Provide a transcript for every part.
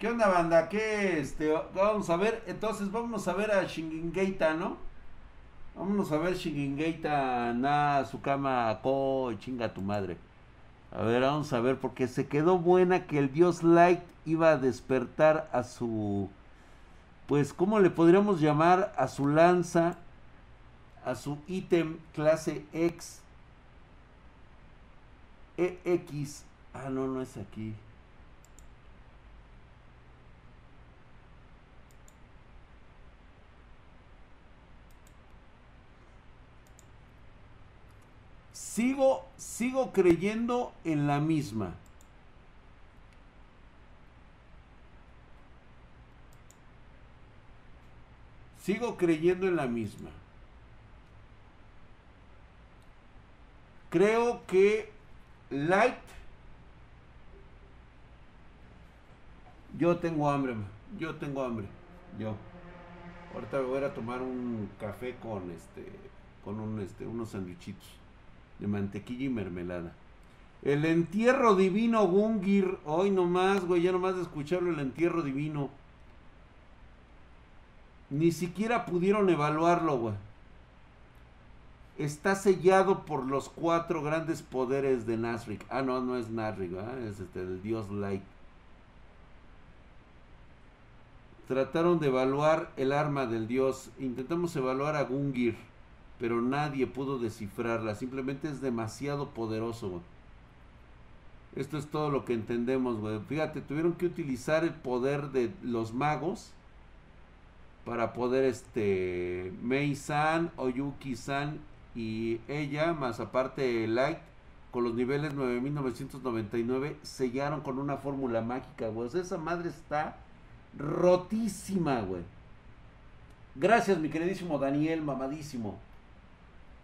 ¿Qué onda, banda? ¿Qué este? Vamos a ver, entonces vamos a ver a Shingingeita, ¿no? Vámonos a ver Shingingeita, na, su cama, ko, chinga tu madre. A ver, vamos a ver, porque se quedó buena que el dios Light iba a despertar a su. Pues, ¿cómo le podríamos llamar? A su lanza, a su ítem clase X. EX. Ah, no, no es aquí. Sigo, sigo creyendo en la misma. Sigo creyendo en la misma. Creo que Light. Yo tengo hambre, yo tengo hambre. Yo. Ahorita me voy a tomar un café con este con un este unos sandwichitos de mantequilla y mermelada. El entierro divino Gungir. Hoy nomás, güey, ya nomás de escucharlo, el entierro divino. Ni siquiera pudieron evaluarlo, güey. Está sellado por los cuatro grandes poderes de Nasrik. Ah, no, no es Nasrik, es este, el dios Light. Trataron de evaluar el arma del dios. Intentamos evaluar a Gungir pero nadie pudo descifrarla. Simplemente es demasiado poderoso, güey. Esto es todo lo que entendemos, güey. Fíjate, tuvieron que utilizar el poder de los magos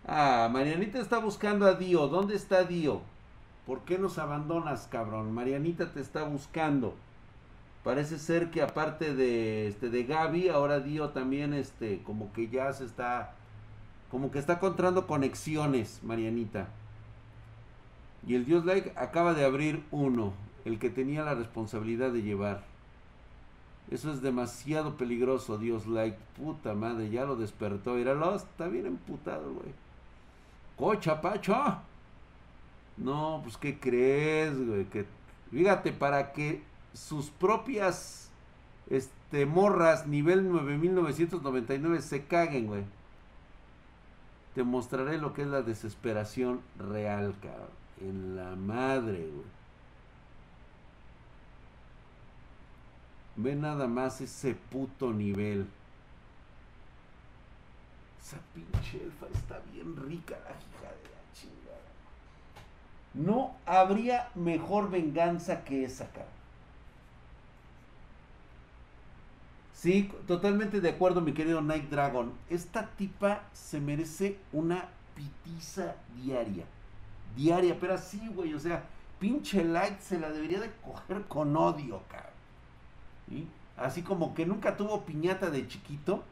Ah, Marianita está buscando a Dio. ¿Dónde está Dio? ¿Por qué nos abandonas, cabrón? Marianita te está buscando. Parece ser que aparte de este de Gaby, ahora Dio también este como que ya se está como que está encontrando conexiones, Marianita. Y el Dios Like acaba de abrir uno, el que tenía la responsabilidad de llevar. Eso es demasiado peligroso, Dios Like. Puta madre, ya lo despertó. Míralo, está bien emputado, güey. Cocha, Pacho. No, pues ¿qué crees, güey? Que, fíjate, para que sus propias este, morras nivel 9999 se caguen, güey. Te mostraré lo que es la desesperación real, cabrón. En la madre, güey. Ve nada más ese puto nivel. Esa pinche elfa está bien rica, la hija de la chingada. No habría mejor venganza que esa, cara. Sí, totalmente de acuerdo, mi querido Night Dragon. Esta tipa se merece una pitiza diaria. Diaria, pero así, güey. O sea, pinche Light se la debería de coger con odio, cara. ¿Sí? Así como que nunca tuvo piñata de chiquito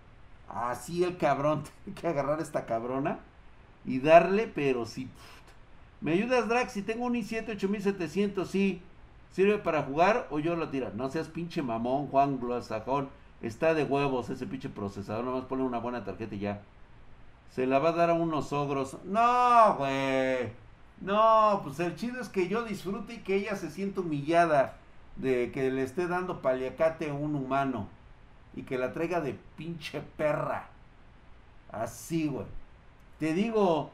Así el cabrón, tiene que agarrar esta cabrona y darle, pero sí. ¿Me ayudas, Drax? Si tengo un i7 8700, sí. ¿Sirve para jugar o yo lo tiro? No seas pinche mamón, Juan Glosajón. Está de huevos ese pinche procesador. Nomás pone una buena tarjeta y ya. Se la va a dar a unos ogros. No, güey. No, pues el chido es que yo disfrute y que ella se sienta humillada de que le esté dando paliacate a un humano y que la traiga de pinche perra. Así, güey. Te digo,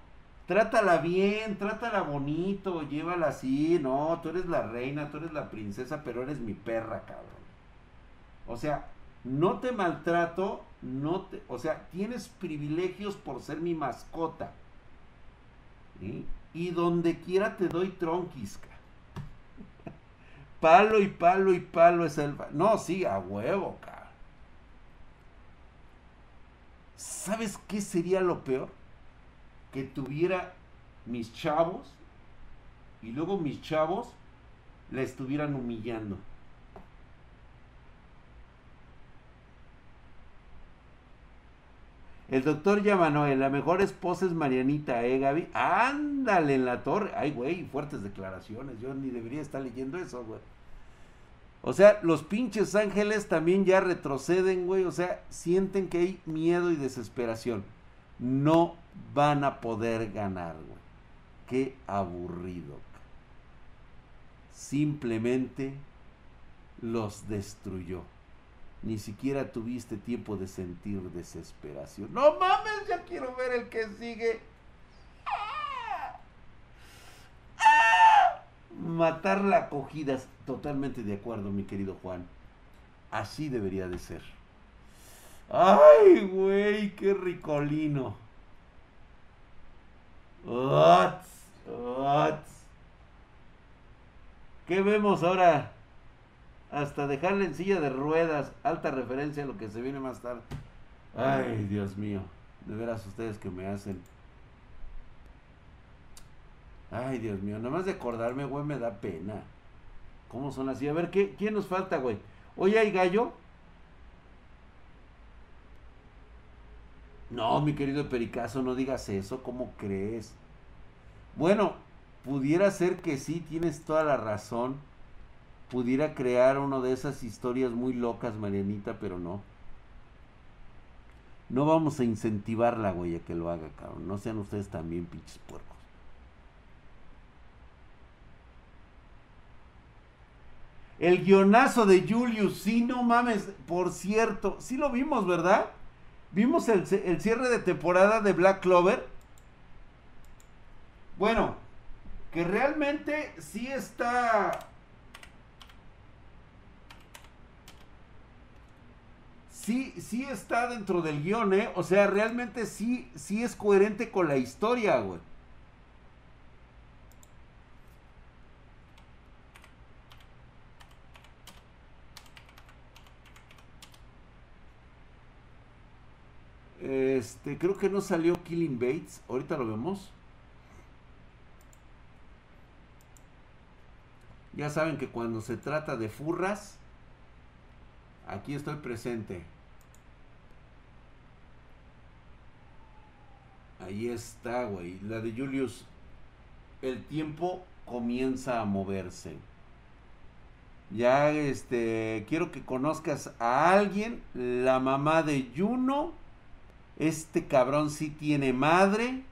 trátala bien, trátala bonito, llévala así. No, tú eres la reina, tú eres la princesa, pero eres mi perra, cabrón. O sea, no te maltrato, no te, o sea, tienes privilegios por ser mi mascota. Y donde quiera te doy tronquisca. palo y palo y palo es el... No, sí, a huevo, cabrón. ¿Sabes qué sería lo peor? Que tuviera mis chavos y luego mis chavos la estuvieran humillando. El doctor Yamanoel, la mejor esposa es Marianita, ¿eh, Gaby? Ándale en la torre. Ay, güey, fuertes declaraciones. Yo ni debería estar leyendo eso, güey. O sea, los pinches ángeles también ya retroceden, güey. O sea, sienten que hay miedo y desesperación. No van a poder ganar, güey. Qué aburrido. Simplemente los destruyó. Ni siquiera tuviste tiempo de sentir desesperación. No mames, ya quiero ver el que sigue. Matar la acogida. Totalmente de acuerdo, mi querido Juan. Así debería de ser. Ay, güey, qué ricolino. ¿Qué vemos ahora? Hasta dejarle en silla de ruedas. Alta referencia a lo que se viene más tarde. Ay, Dios mío. De veras ustedes que me hacen. Ay, Dios mío. Nada más de acordarme, güey, me da pena. ¿Cómo son así? A ver, ¿qué, ¿quién nos falta, güey? Oye, ¿hay gallo? No, mi querido Pericazo, no digas eso. ¿Cómo crees? Bueno, pudiera ser que sí, tienes toda la razón pudiera crear una de esas historias muy locas, Marianita, pero no. No vamos a incentivarla, güey, a que lo haga, cabrón. No sean ustedes también pinches puercos. El guionazo de Julius, sí, no mames, por cierto, sí lo vimos, ¿verdad? Vimos el, el cierre de temporada de Black Clover. Bueno, que realmente sí está sí, sí está dentro del guion, ¿eh? O sea, realmente sí, sí es coherente con la historia, güey. Este, creo que no salió Killing Bates. Ahorita lo vemos. Ya saben que cuando se trata de furras, aquí estoy presente. Ahí está, güey. La de Julius. El tiempo comienza a moverse. Ya, este, quiero que conozcas a alguien, la mamá de Juno. Este cabrón sí tiene madre.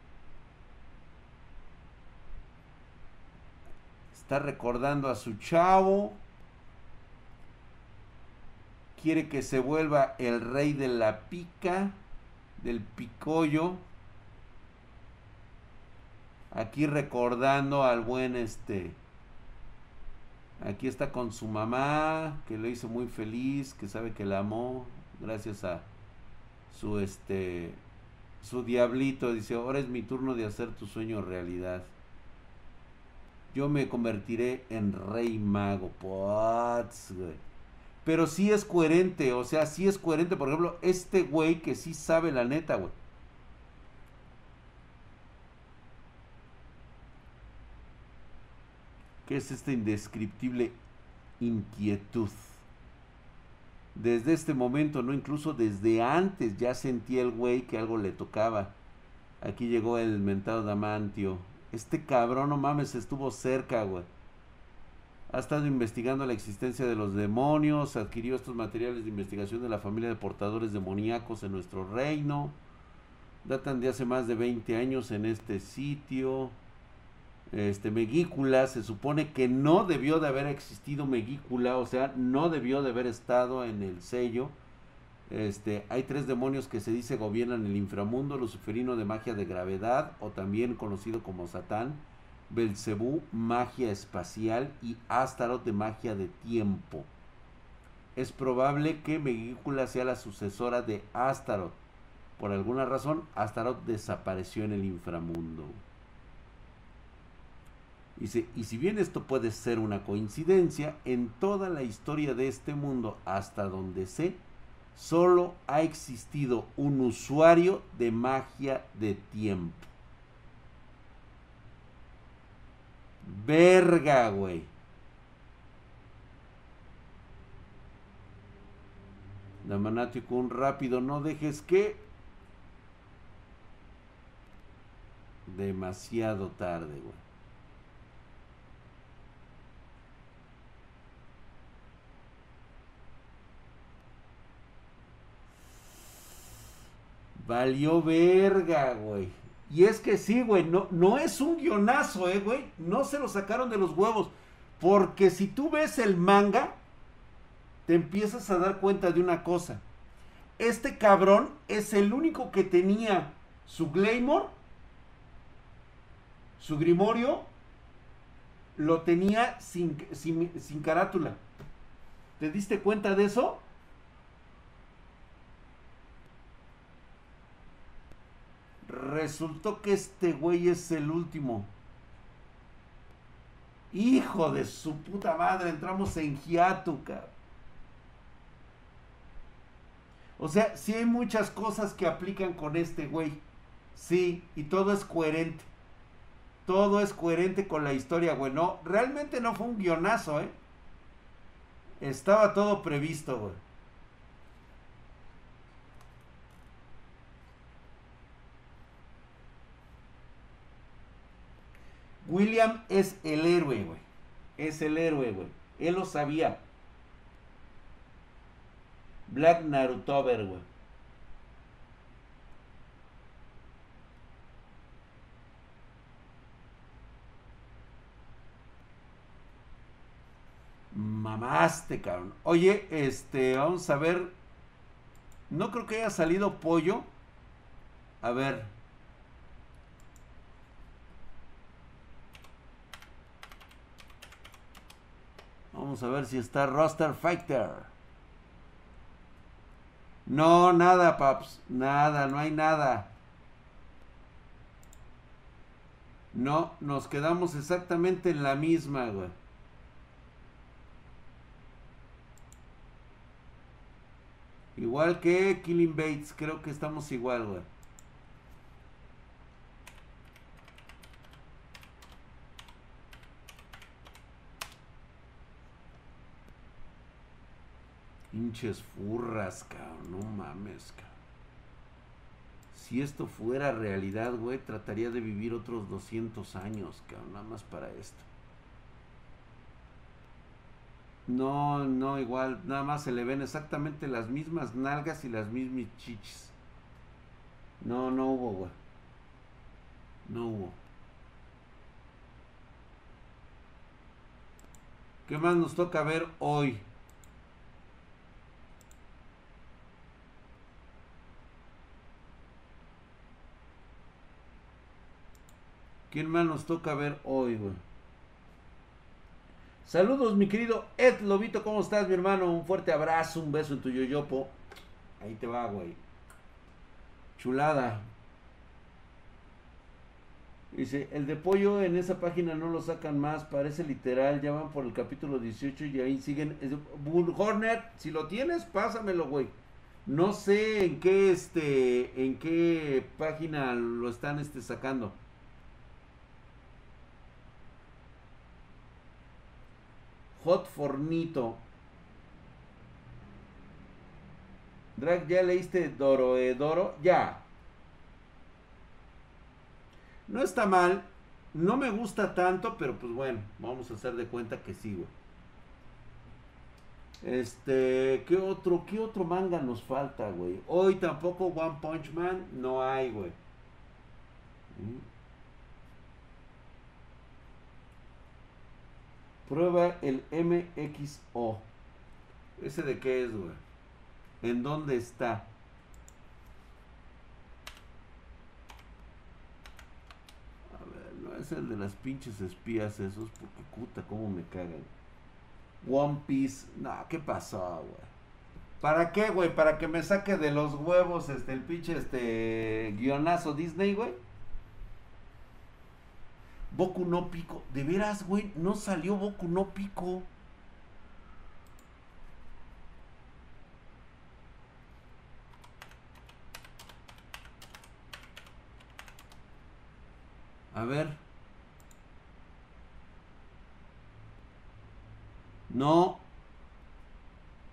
Está recordando a su chavo. Quiere que se vuelva el rey de la pica, del picollo. Aquí recordando al buen este. Aquí está con su mamá, que le hizo muy feliz, que sabe que la amó, gracias a su este su diablito dice, "Ahora es mi turno de hacer tu sueño realidad." Yo me convertiré en rey mago. Pero sí es coherente, o sea, sí es coherente, por ejemplo, este güey que sí sabe la neta, güey. ¿Qué es esta indescriptible inquietud? Desde este momento, no incluso desde antes, ya sentía el güey que algo le tocaba. Aquí llegó el mentado Damantio. Este cabrón, no mames, estuvo cerca, güey. Ha estado investigando la existencia de los demonios, adquirió estos materiales de investigación de la familia de portadores demoníacos en nuestro reino. Datan de hace más de 20 años en este sitio este Megícula se supone que no debió de haber existido Megícula, o sea, no debió de haber estado en el sello. Este, hay tres demonios que se dice gobiernan el inframundo, luciferino de magia de gravedad o también conocido como Satán, Belcebú, magia espacial y Astaroth de magia de tiempo. Es probable que Megícula sea la sucesora de Astaroth. Por alguna razón, Astaroth desapareció en el inframundo. Dice, y si bien esto puede ser una coincidencia, en toda la historia de este mundo, hasta donde sé, solo ha existido un usuario de magia de tiempo. Verga, güey. Damanatico, un rápido, no dejes que... Demasiado tarde, güey. Valió verga, güey. Y es que sí, güey, no, no es un guionazo, eh, güey. No se lo sacaron de los huevos. Porque si tú ves el manga, te empiezas a dar cuenta de una cosa. Este cabrón es el único que tenía su Glamour, su Grimorio, lo tenía sin, sin, sin carátula. ¿Te diste cuenta de eso? Resultó que este güey es el último. Hijo de su puta madre, entramos en hiato, O sea, sí hay muchas cosas que aplican con este güey. Sí, y todo es coherente. Todo es coherente con la historia, güey. No, realmente no fue un guionazo, ¿eh? Estaba todo previsto, güey. William es el héroe, güey. Es el héroe, güey. Él lo sabía. Black Narutover, güey. Mamaste, cabrón. Oye, este, vamos a ver. No creo que haya salido pollo. A ver. Vamos a ver si está Roster Fighter. No, nada, paps. Nada, no hay nada. No, nos quedamos exactamente en la misma, güey. Igual que Killing Bates, creo que estamos igual, güey. Pinches furras, cabrón. No mames, cabrón. Si esto fuera realidad, güey, trataría de vivir otros 200 años, cabrón. Nada más para esto. No, no, igual. Nada más se le ven exactamente las mismas nalgas y las mismas chichis. No, no hubo, güey. No hubo. ¿Qué más nos toca ver hoy? ¿Quién más nos toca ver hoy, güey? Saludos, mi querido Ed Lobito, ¿cómo estás, mi hermano? Un fuerte abrazo, un beso en tu yoyopo. Ahí te va, güey. Chulada. Dice, el de pollo en esa página no lo sacan más, parece literal, ya van por el capítulo 18 y ahí siguen. Bull Hornet, si lo tienes, pásamelo, güey. No sé en qué este, en qué página lo están este sacando. Hot Fornito. Drag, ¿ya leíste Doroedoro? Ya. No está mal. No me gusta tanto, pero pues bueno, vamos a hacer de cuenta que sí, güey. Este, ¿qué otro, qué otro manga nos falta, güey? Hoy tampoco One Punch Man no hay, güey. ¿Mm? Prueba el MXO. ¿Ese de qué es, güey? ¿En dónde está? A ver, no es el de las pinches espías esos, porque puta, cómo me cagan. One Piece. No, ¿qué pasó, güey? ¿Para qué, güey? ¿Para que me saque de los huevos este el pinche este guionazo Disney, güey? Boku no Pico. De veras, güey, no salió Boku no Pico. A ver. No.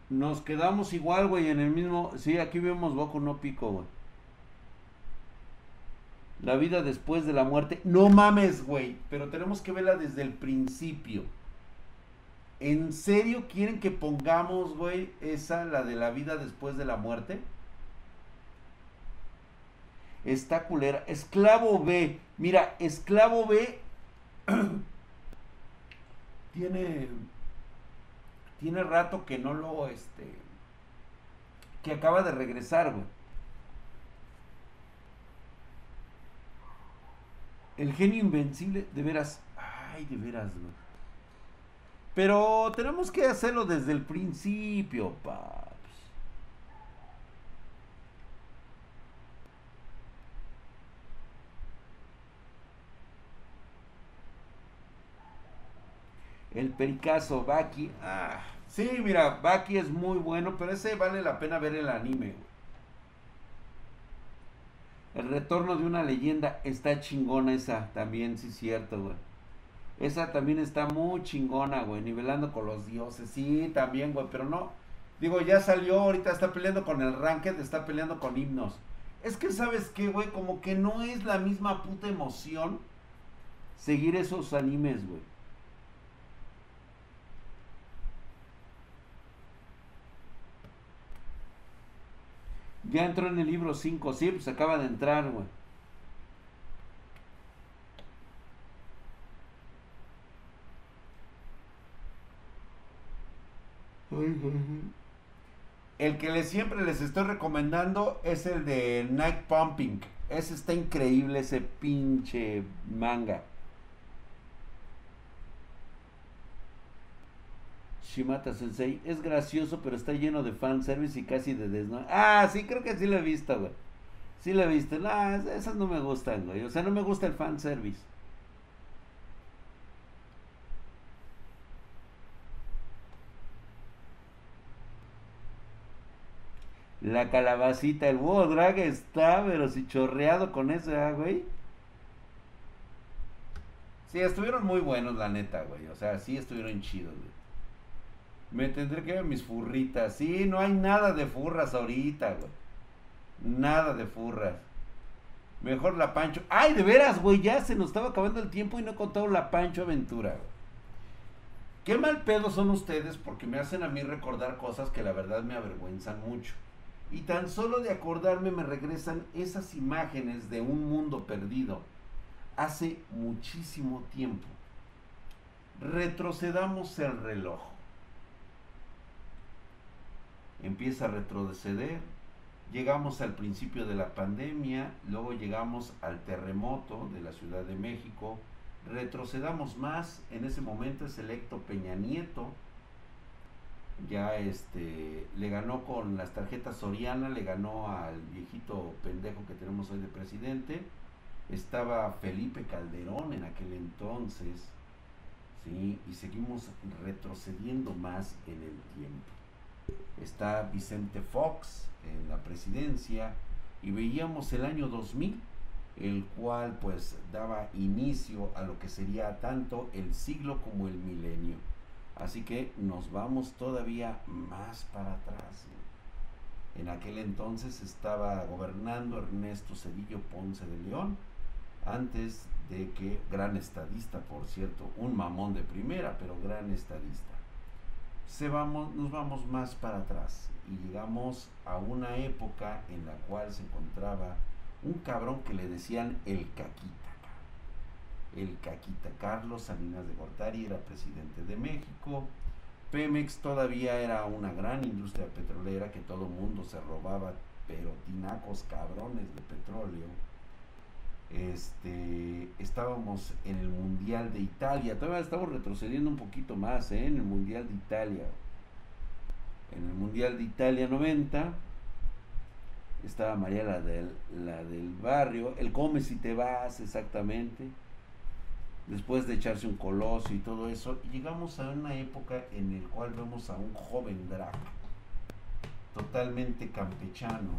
Nos quedamos igual, güey, en el mismo... Sí, aquí vemos Boku no Pico, güey. La vida después de la muerte. No mames, güey. Pero tenemos que verla desde el principio. ¿En serio quieren que pongamos, güey, esa, la de la vida después de la muerte? Está culera. Esclavo B. Mira, Esclavo B tiene tiene rato que no lo este que acaba de regresar, güey. El genio invencible, de veras. Ay, de veras, güey. Pero tenemos que hacerlo desde el principio, paps. El pericazo, Baki. Ah, sí, mira, Baki es muy bueno, pero ese vale la pena ver el anime. El retorno de una leyenda está chingona esa, también, sí, cierto, güey. Esa también está muy chingona, güey, nivelando con los dioses. Sí, también, güey, pero no. Digo, ya salió, ahorita está peleando con el Ranked, está peleando con himnos. Es que, ¿sabes qué, güey? Como que no es la misma puta emoción seguir esos animes, güey. Ya entró en el libro 5, sí, pues acaba de entrar, güey. El que les, siempre les estoy recomendando es el de Night Pumping. Ese está increíble, ese pinche manga. Shimata Sensei es gracioso, pero está lleno de fanservice y casi de desnudo. Ah, sí, creo que sí lo he visto, güey. Sí lo he visto. No, esas no me gustan, güey. O sea, no me gusta el fanservice. La calabacita, el búho drag está, pero si chorreado con eso, ¿eh, güey. Sí, estuvieron muy buenos, la neta, güey. O sea, sí estuvieron chidos, güey. Me tendré que ver mis furritas. Sí, no hay nada de furras ahorita, güey. Nada de furras. Mejor la Pancho. Ay, de veras, güey, ya se nos estaba acabando el tiempo y no he contado la Pancho Aventura, güey. Qué mal pedo son ustedes porque me hacen a mí recordar cosas que la verdad me avergüenzan mucho. Y tan solo de acordarme me regresan esas imágenes de un mundo perdido hace muchísimo tiempo. Retrocedamos el reloj empieza a retroceder. Llegamos al principio de la pandemia, luego llegamos al terremoto de la Ciudad de México, retrocedamos más, en ese momento es electo Peña Nieto, ya este le ganó con las tarjetas Soriana, le ganó al viejito pendejo que tenemos hoy de presidente, estaba Felipe Calderón en aquel entonces, ¿sí? y seguimos retrocediendo más en el tiempo está Vicente Fox en la presidencia y veíamos el año 2000 el cual pues daba inicio a lo que sería tanto el siglo como el milenio. Así que nos vamos todavía más para atrás. En aquel entonces estaba gobernando Ernesto Cedillo Ponce de León, antes de que, gran estadista por cierto, un mamón de primera, pero gran estadista se vamos, nos vamos más para atrás y llegamos a una época en la cual se encontraba un cabrón que le decían el Caquita. El Caquita Carlos Salinas de Gortari era presidente de México. Pemex todavía era una gran industria petrolera que todo mundo se robaba, pero tinacos cabrones de petróleo este, estábamos en el Mundial de Italia, todavía estamos retrocediendo un poquito más, ¿eh? en el Mundial de Italia. En el Mundial de Italia 90 estaba María la del, barrio, el come si te vas exactamente, después de echarse un coloso y todo eso, llegamos a una época en la cual vemos a un joven drag, totalmente campechano,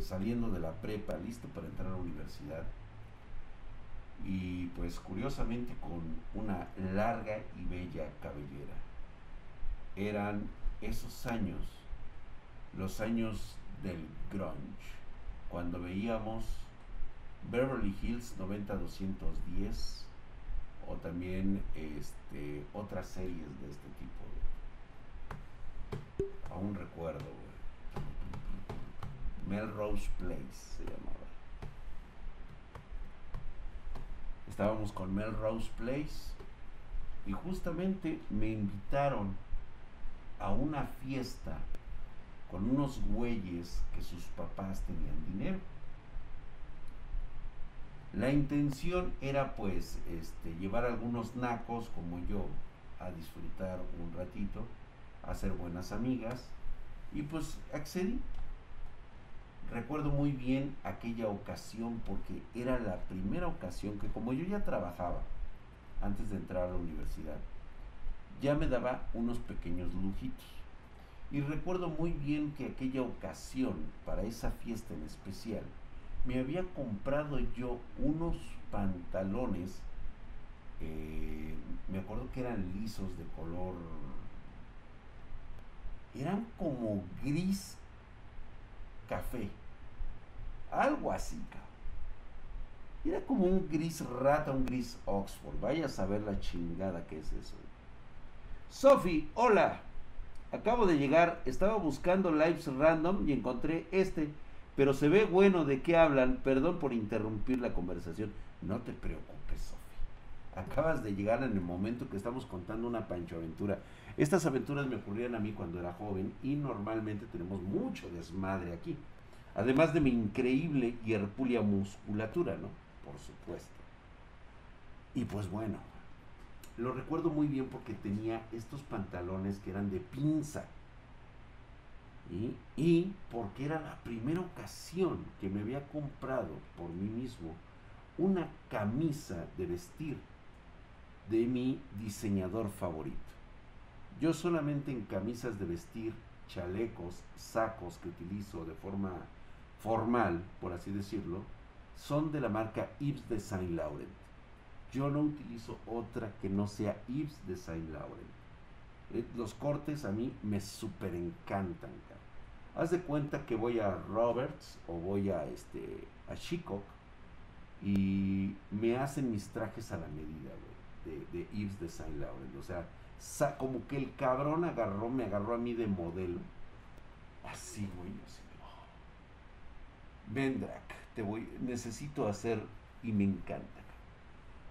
saliendo de la prepa, listo para entrar a la universidad y pues curiosamente con una larga y bella cabellera. Eran esos años, los años del grunge, cuando veíamos Beverly Hills 90210 o también este, otras series de este tipo. Aún recuerdo, Melrose Place se llamaba. Estábamos con Melrose Place y justamente me invitaron a una fiesta con unos güeyes que sus papás tenían dinero. La intención era pues este, llevar algunos nacos como yo a disfrutar un ratito, a hacer buenas amigas y pues accedí. Recuerdo muy bien aquella ocasión porque era la primera ocasión que como yo ya trabajaba antes de entrar a la universidad, ya me daba unos pequeños lujitos. Y recuerdo muy bien que aquella ocasión, para esa fiesta en especial, me había comprado yo unos pantalones, eh, me acuerdo que eran lisos de color, eran como gris café, algo así, Era como un gris rata, un gris Oxford. Vaya a saber la chingada que es eso. Sophie, hola. Acabo de llegar, estaba buscando lives random y encontré este, pero se ve bueno de qué hablan. Perdón por interrumpir la conversación. No te preocupes, Sophie. Acabas de llegar en el momento que estamos contando una pancho aventura. Estas aventuras me ocurrían a mí cuando era joven y normalmente tenemos mucho desmadre aquí. Además de mi increíble y musculatura, ¿no? Por supuesto. Y pues bueno, lo recuerdo muy bien porque tenía estos pantalones que eran de pinza. Y porque era la primera ocasión que me había comprado por mí mismo una camisa de vestir de mi diseñador favorito. Yo solamente en camisas de vestir, chalecos, sacos que utilizo de forma formal, por así decirlo, son de la marca Yves de Saint Laurent. Yo no utilizo otra que no sea Yves de Saint Laurent. Eh, los cortes a mí me súper encantan. Haz de cuenta que voy a Roberts o voy a este a Chico y me hacen mis trajes a la medida, de, de Yves de Saint Laurent. O sea, como que el cabrón agarró, me agarró a mí de modelo. Así, güey, así. Vendrak, te voy, necesito hacer y me encanta.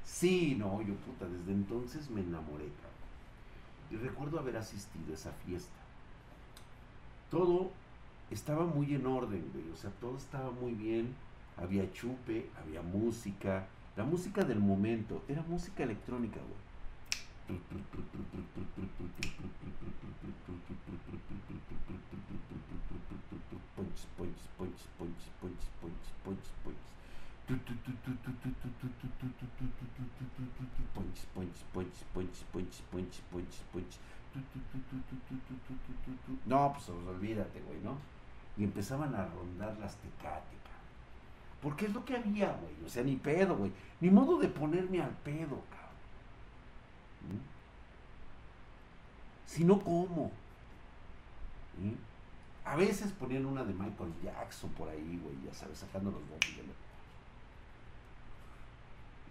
Sí, no, yo puta, desde entonces me enamoré. Y recuerdo haber asistido a esa fiesta. Todo estaba muy en orden, güey. O sea, todo estaba muy bien. Había chupe, había música. La música del momento. Era música electrónica, güey. No, pues olvídate, güey, ¿no? Y empezaban a rondar las tecáticas. Porque es lo que había, güey. O sea, ni pedo, güey. Ni modo de ponerme al pedo, cabrón. Si no, ¿cómo? A veces ponían una de Michael Jackson por ahí, güey, ya sabes, sacando los bombos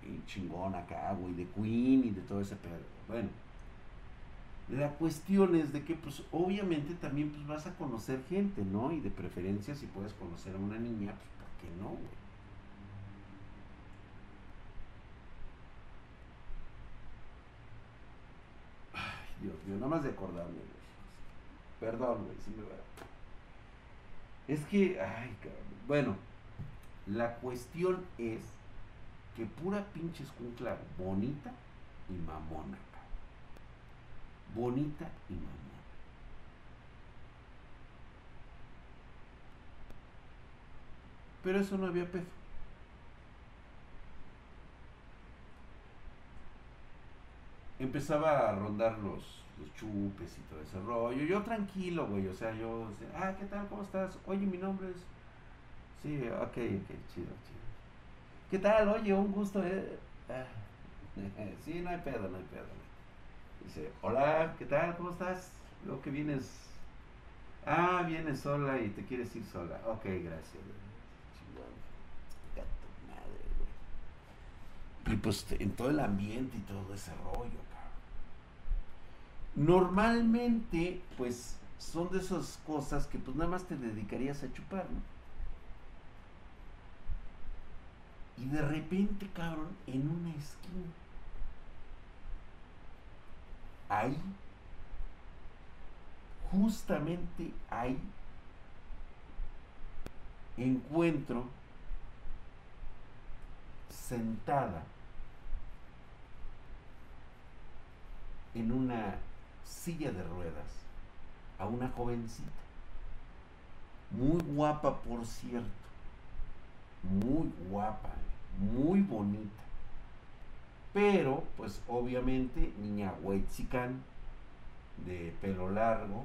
Y chingón acá, güey, de Queen y de todo ese pedo. Bueno, la cuestión es de que, pues, obviamente también pues, vas a conocer gente, ¿no? Y de preferencia, si puedes conocer a una niña, pues, ¿por qué no, güey? Dios mío, nada más de acordarme, güey. Perdón, güey, si me va. Es que, ay. Bueno, la cuestión es que pura pinche escuncla bonita y mamona bonita y mamona. Pero eso no había pedo. Empezaba a rondar los, los chupes y todo ese rollo. Yo tranquilo, güey. O sea, yo, ah, ¿qué tal? ¿Cómo estás? Oye, mi nombre es... Sí, ok, ok, chido, chido. ¿Qué tal? Oye, un gusto, eh. Sí, no hay pedo, no hay pedo. Dice, hola, ¿qué tal? ¿Cómo estás? Veo que vienes. Ah, vienes sola y te quieres ir sola. Ok, gracias. madre, güey. Y pues en todo el ambiente y todo ese rollo. Normalmente, pues son de esas cosas que pues nada más te dedicarías a chupar, ¿no? Y de repente, cabrón, en una esquina, ahí, justamente ahí, encuentro sentada en una silla de ruedas a una jovencita, muy guapa por cierto, muy guapa, muy bonita, pero pues obviamente niña huetzican, de pelo largo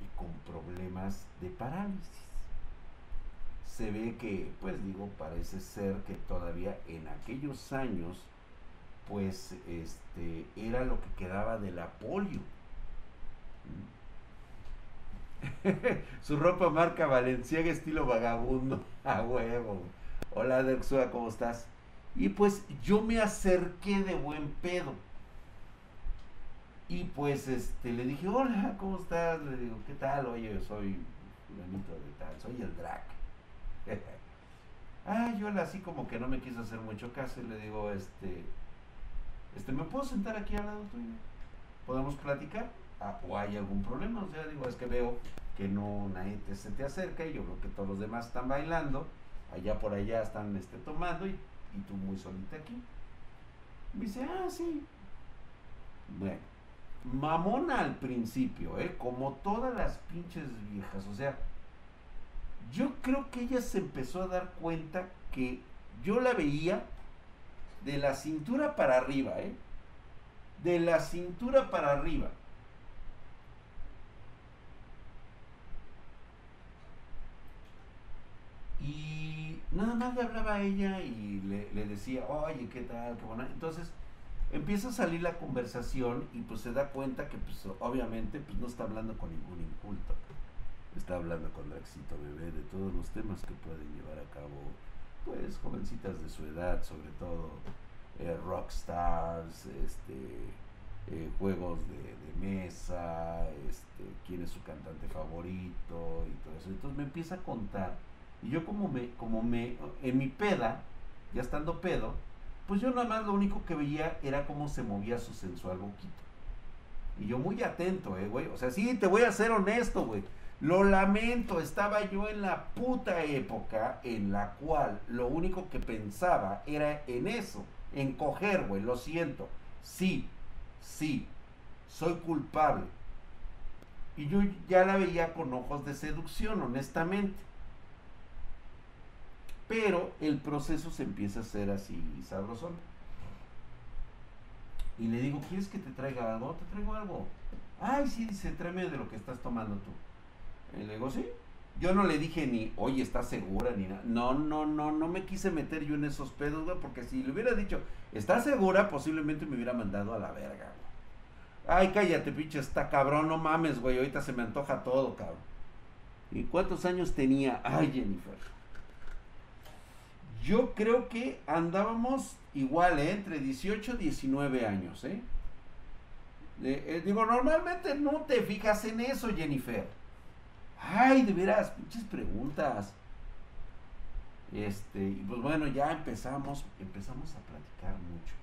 y con problemas de parálisis. Se ve que, pues digo, parece ser que todavía en aquellos años pues este era lo que quedaba de la polio. Su ropa marca Valenciaga estilo vagabundo. A huevo. Hola Derxua, ¿cómo estás? Y pues yo me acerqué de buen pedo. Y pues este le dije, hola, ¿cómo estás? Le digo, ¿qué tal? Oye, yo soy fulanito de tal, soy el drag. ah, yo así como que no me quiso hacer mucho caso y le digo, este, este, ¿me puedo sentar aquí al lado tuyo? ¿Podemos platicar? ¿O hay algún problema? O sea, digo, es que veo que no nadie se te acerca y yo creo que todos los demás están bailando, allá por allá están este, tomando y, tú muy solita aquí. Dice, ah, sí. Bueno, mamona al principio, ¿eh? Como todas las pinches viejas, o sea, yo creo que ella se empezó a dar cuenta que yo la veía de la cintura para arriba, ¿eh? De la cintura para arriba. Y nada más le hablaba a ella y le, decía, oye, ¿qué tal? Qué buena. Entonces empieza a salir la conversación y pues se da cuenta que pues obviamente pues no está hablando con ningún inculto. Está hablando con Draxito Bebé de todos los temas que pueden llevar a cabo pues jovencitas de su edad, sobre todo eh, rockstars, este, eh, juegos de, mesa, este, quién es su cantante favorito y todo eso. Entonces me empieza a contar y yo como me, como me, en mi peda, ya estando pedo, pues yo nada más lo único que veía era cómo se movía su sensual boquita. Y yo muy atento, eh, güey. O sea, sí, te voy a ser honesto, güey. Lo lamento, estaba yo en la puta época en la cual lo único que pensaba era en eso, en coger, güey, lo siento. Sí, sí, soy culpable. Y yo ya la veía con ojos de seducción, honestamente. Pero el proceso se empieza a hacer así sabrosón. Y le digo, ¿quieres que te traiga algo? Te traigo algo. Ay, sí, dice, tráeme de lo que estás tomando tú. Y le digo, sí. Yo no le dije ni, oye, ¿estás segura? Ni nada. No, no, no, no me quise meter yo en esos pedos, güey, porque si le hubiera dicho, ¿estás segura? Posiblemente me hubiera mandado a la verga, güey. Ay, cállate, pinche, está cabrón, no mames, güey, ahorita se me antoja todo, cabrón. ¿Y cuántos años tenía? Ay, Jennifer. Yo creo que andábamos igual, ¿eh? entre 18 y 19 años, ¿eh? ¿eh? Digo, normalmente no te fijas en eso, Jennifer. Ay, de veras, pinches preguntas. Este, y pues bueno, ya empezamos, empezamos a platicar mucho.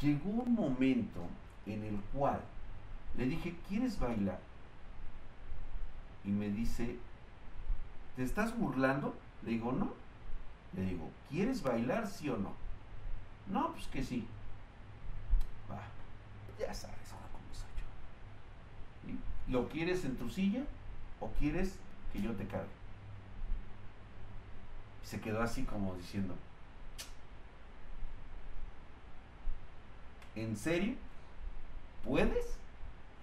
Llegó un momento en el cual le dije, ¿quieres bailar? Y me dice, ¿te estás burlando? Le digo, no. Le digo, ¿quieres bailar, sí o no? No, pues que sí. Va, ya sabes ahora cómo soy yo. ¿Lo quieres en tu silla o quieres que yo te cargue? Se quedó así como diciendo, ¿en serio? ¿Puedes?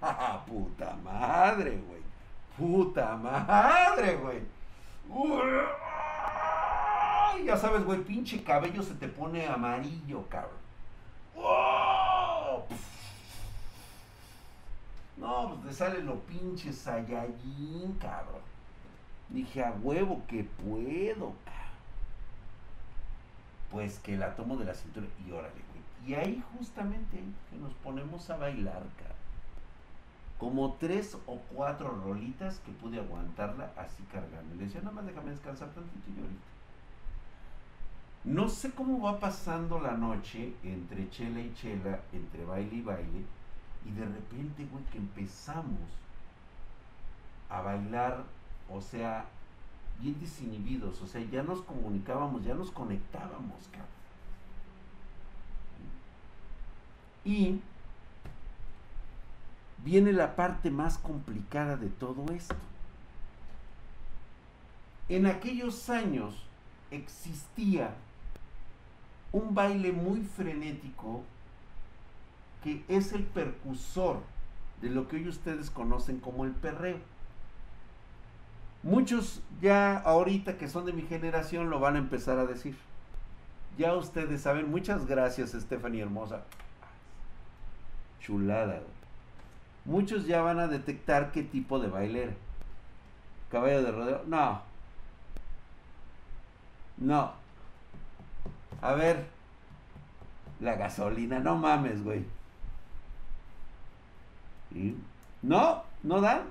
¡Ja, puta madre, güey! ¡Puta madre, güey! Ya sabes, güey, pinche cabello se te pone amarillo, cabrón. No, pues te sale lo pinche Saiyajin, cabrón. Dije, a huevo que puedo, cabrón. Pues que la tomo de la cintura y órale, güey. Y ahí justamente que nos ponemos a bailar, cabrón. Como tres o cuatro rolitas que pude aguantarla así cargando. Le decía, nada más déjame descansar tantito y ahorita. No sé cómo va pasando la noche entre chela y chela, entre baile y baile, y de repente, güey, que empezamos a bailar, o sea, bien desinhibidos, o sea, ya nos comunicábamos, ya nos conectábamos, cabrón. Y viene la parte más complicada de todo esto. En aquellos años existía un baile muy frenético que es el percusor de lo que hoy ustedes conocen como el perreo. Muchos ya ahorita que son de mi generación lo van a empezar a decir. Ya ustedes saben, muchas gracias Stephanie Hermosa. Chulada. Muchos ya van a detectar qué tipo de baile era. Caballo de rodeo. No. No. A ver. La gasolina. No mames, güey. No, no dan.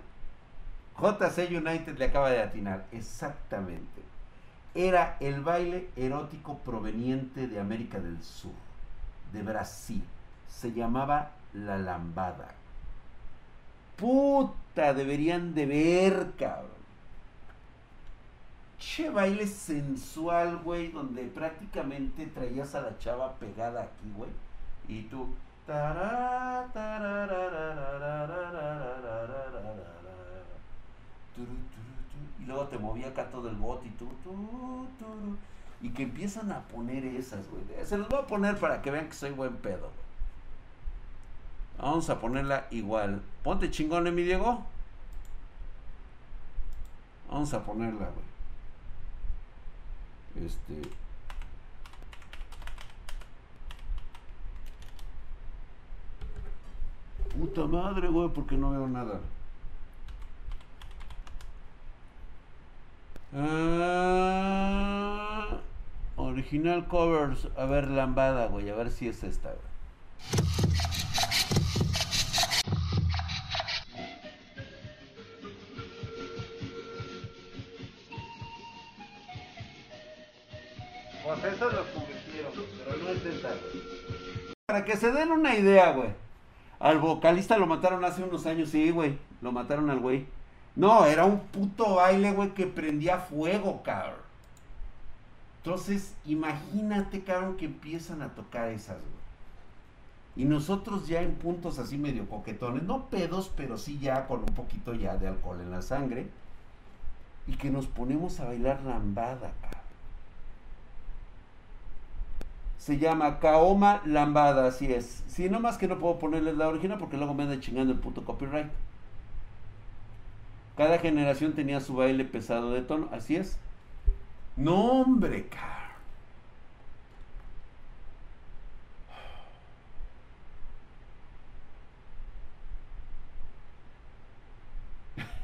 JC United le acaba de atinar. Exactamente. Era el baile erótico proveniente de América del Sur, de Brasil. Se llamaba la lambada. Puta, deberían de ver, cabrón. Che baile sensual, güey, donde prácticamente traías a la chava pegada aquí, güey. Y tú. Y luego te movía acá todo el bote y tú. Y que empiezan a poner esas, güey. Se los voy a poner para que vean que soy buen pedo, güey. Vamos a ponerla igual. Ponte chingón, mi Diego. Vamos a ponerla, güey. Este. Puta madre, güey, porque no veo nada. Ah, original covers. A ver, lambada, güey. A ver si es esta, güey. Pero no Para que se den una idea, güey. Al vocalista lo mataron hace unos años, sí, güey. Lo mataron al güey. No, era un puto baile, güey, que prendía fuego, cabrón. Entonces, imagínate, cabrón, que empiezan a tocar esas, güey. Y nosotros ya en puntos así medio coquetones, no pedos, pero sí ya con un poquito ya de alcohol en la sangre. Y que nos ponemos a bailar lambada, cabrón. Se llama Kaoma Lambada, así es. Sí, más que no puedo ponerles la original porque luego me anda chingando el puto copyright. Cada generación tenía su baile pesado de tono, así es. No, hombre,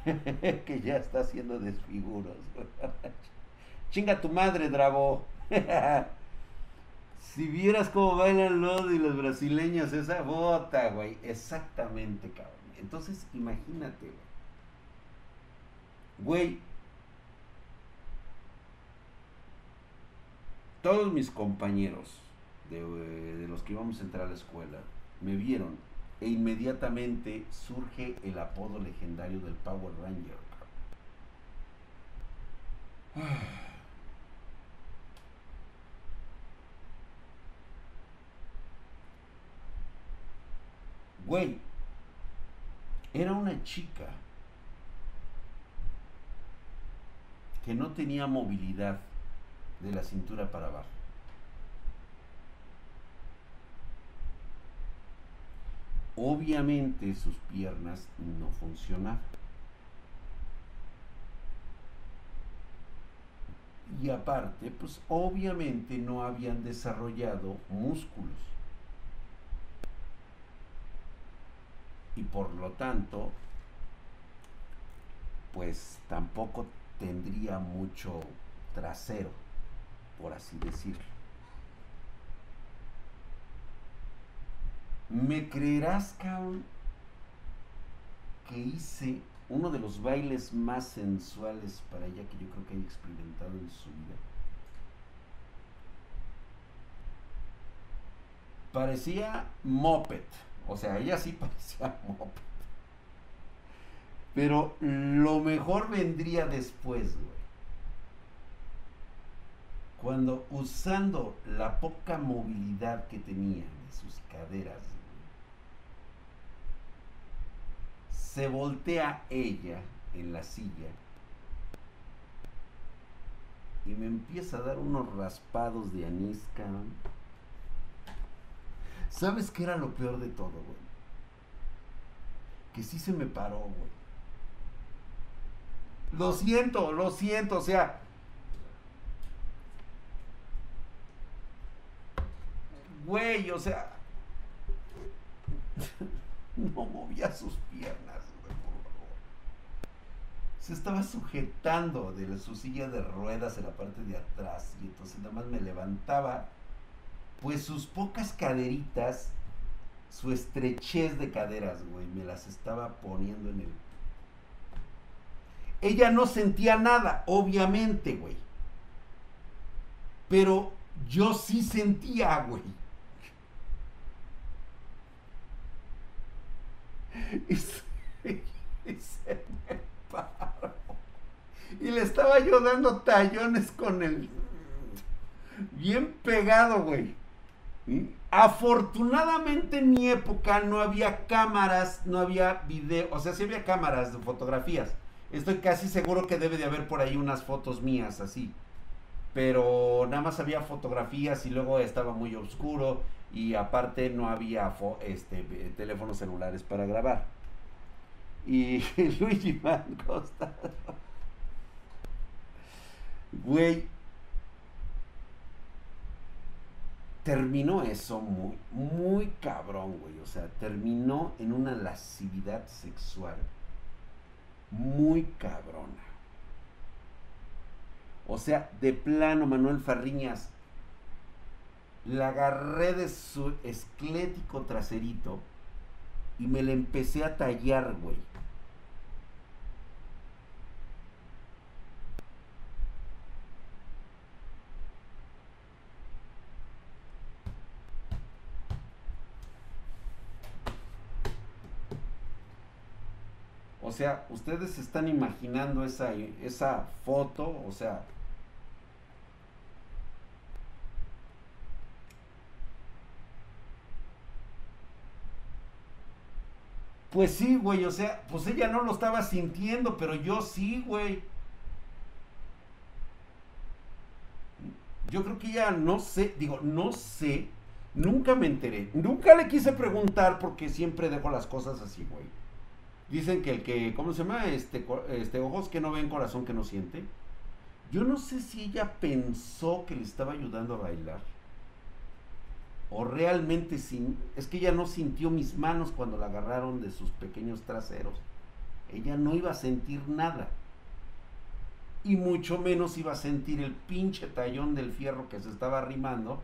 que ya está haciendo desfiguros. Chinga tu madre, Dravo. si vieras cómo bailan los y los brasileños, esa bota, güey. Exactamente, cabrón. Entonces, imagínate, güey. Güey, todos mis compañeros de, los que íbamos a entrar a la escuela me vieron e inmediatamente surge el apodo legendario del Power Ranger. Güey, era una chica que no tenía movilidad de la cintura para abajo. Obviamente sus piernas no funcionaban. Y aparte, pues obviamente no habían desarrollado músculos. Y por lo tanto, pues tampoco tendría mucho trasero, por así decirlo. ¿Me creerás, que hice uno de los bailes más sensuales para ella que yo creo que haya experimentado en su vida? parecía moped. O sea, ella sí parecía. Pero lo mejor vendría después, güey. Cuando usando la poca movilidad que tenía de sus caderas, se voltea ella en la silla y me empieza a dar unos raspados de anís, ¿Sabes qué era lo peor de todo, güey? Que sí se me paró, güey. Lo siento, lo siento, o sea. Güey, o sea. No movía sus piernas, güey, por favor. Se estaba sujetando de su silla de ruedas en la parte de atrás. Y entonces nada más me levantaba. Pues sus pocas caderitas, su estrechez de caderas, güey, me las estaba poniendo en el ella no sentía nada, obviamente, güey. Pero yo sí sentía, güey. Y se, me paró. Y le estaba yo dando tallones con el... Bien pegado, güey. Afortunadamente en mi época no había cámaras, no había video, o sea, sí había cámaras de fotografías, Estoy casi seguro que debe de haber por ahí unas fotos mías así. Pero nada más había fotografías y luego estaba muy oscuro y aparte no había este, teléfonos celulares para grabar. Y Luigi Van Costa. Güey. Terminó eso muy, muy cabrón, güey. O sea, terminó en una lascividad sexual muy cabrona. O sea, de plano, Manuel Farriñas, la agarré de su esquelético traserito y me le empecé a tallar, güey. O sea, ustedes están imaginando esa, esa foto, o sea, Pues sí, güey, o sea, pues ella no lo estaba sintiendo, pero yo sí, güey. Yo creo que ella no sé, digo, no sé, nunca me enteré, nunca le quise preguntar porque siempre dejo las cosas así, güey. Dicen que el que, ¿cómo se llama? Este, este, ojos que no ven, corazón que no siente. Yo no sé si ella pensó que le estaba ayudando a bailar. O realmente sin, es que ella no sintió mis manos cuando la agarraron de sus pequeños traseros. Ella no iba a sentir nada. Y mucho menos iba a sentir el pinche tallón del fierro que se estaba arrimando.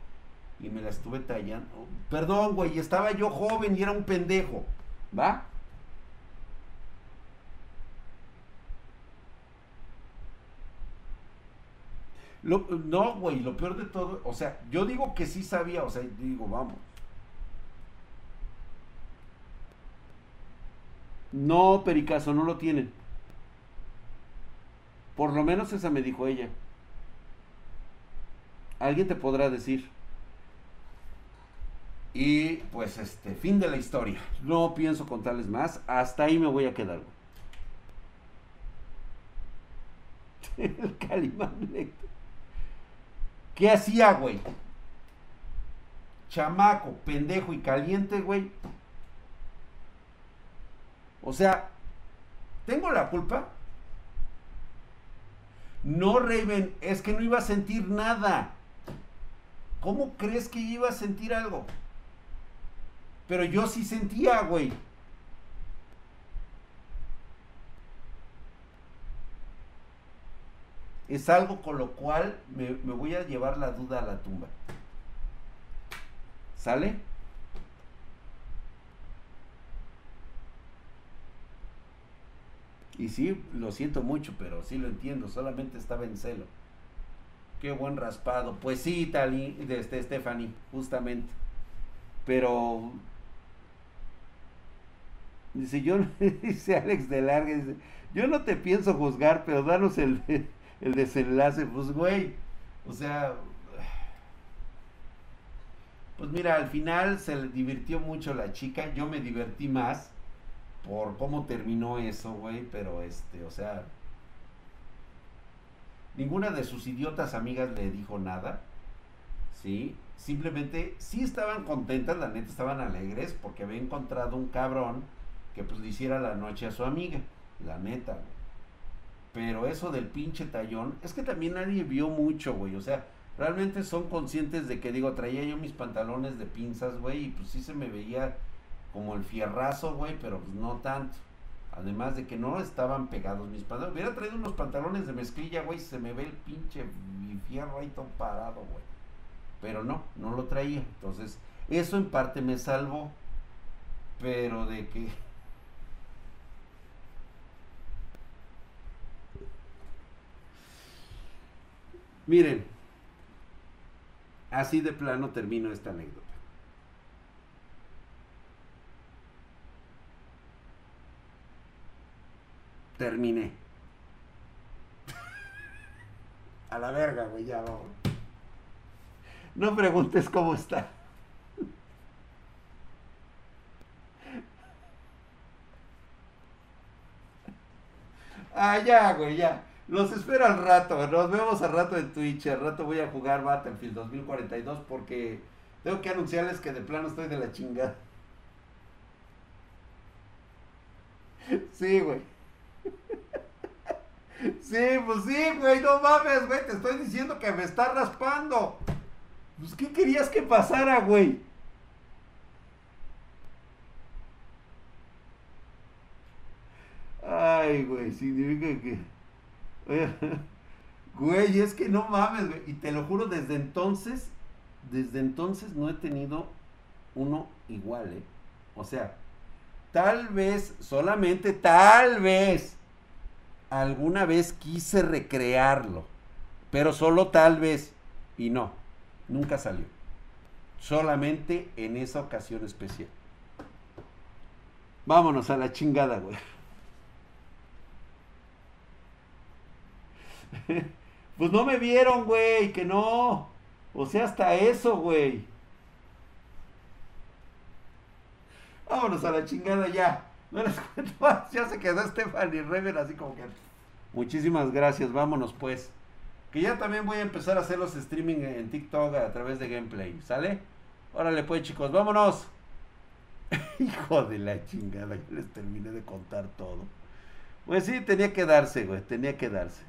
Y me la estuve tallando. Perdón, güey, estaba yo joven y era un pendejo. ¿Va? No, güey, lo peor de todo, o sea, yo digo que sí sabía, o sea, digo, vamos. No, Pericazo, no lo tienen. Por lo menos esa me dijo ella. Alguien te podrá decir. Y pues este, fin de la historia. No pienso contarles más. Hasta ahí me voy a quedar. El Calimán ¿Qué hacía, güey? Chamaco, pendejo y caliente, güey. O sea, ¿tengo la culpa? No, Raven, es que no iba a sentir nada. ¿Cómo crees que iba a sentir algo? Pero yo sí sentía, güey. Es algo con lo cual me, voy a llevar la duda a la tumba. ¿Sale? Y sí, lo siento mucho, pero sí lo entiendo, solamente estaba en celo. Qué buen raspado. Pues sí, Tali, este Stephanie, justamente. Pero dice yo dice Alex de Larga dice, "Yo no te pienso juzgar, pero danos el el desenlace, pues güey, o sea, pues mira, al final se le divirtió mucho la chica, yo me divertí más por cómo terminó eso, güey, pero este, o sea, ninguna de sus idiotas amigas le dijo nada, ¿sí? Simplemente sí estaban contentas, la neta estaban alegres porque había encontrado un cabrón que pues le hiciera la noche a su amiga, la neta, güey. Pero eso del pinche tallón, es que también nadie vio mucho, güey, o sea, realmente son conscientes de que, digo, traía yo mis pantalones de pinzas, güey, y pues sí se me veía como el fierrazo, güey, pero pues no tanto. Además de que no estaban pegados mis pantalones. Hubiera traído unos pantalones de mezclilla, güey, se me ve el pinche fierro ahí todo parado, güey. Pero no, no lo traía. Entonces, eso en parte me salvó. Pero de que... Miren, Así de plano termino esta anécdota. Terminé. A la verga, güey, ya vamos. No preguntes cómo está. Ah, ya, güey, ya. Los espero al rato. Nos vemos al rato en Twitch. Al rato voy a jugar Battlefield 2042 porque tengo que anunciarles que de plano estoy de la chingada. Sí, güey. Sí, pues sí, güey, no mames, güey. Te estoy diciendo que me está raspando. Pues, ¿qué querías que pasara, güey? Ay, güey, significa que... Güey, es que no mames, güey. Y te lo juro, desde entonces, desde entonces no he tenido uno igual, ¿eh? O sea, tal vez, solamente tal vez, alguna vez quise recrearlo. Pero solo tal vez. Y no, nunca salió. Solamente en esa ocasión especial. Vámonos a la chingada, güey. pues no me vieron, güey, que no. O sea, hasta eso, güey. Vámonos a la chingada ya. No les cuento más. Ya se quedó Stephanie Rever así como que. Muchísimas gracias, vámonos pues. Que ya también voy a empezar a hacer los streaming en TikTok a través de gameplay. ¿Sale? Órale pues chicos, vámonos. Hijo de la chingada, ya les terminé de contar todo. Pues sí, tenía que darse, güey, tenía que darse.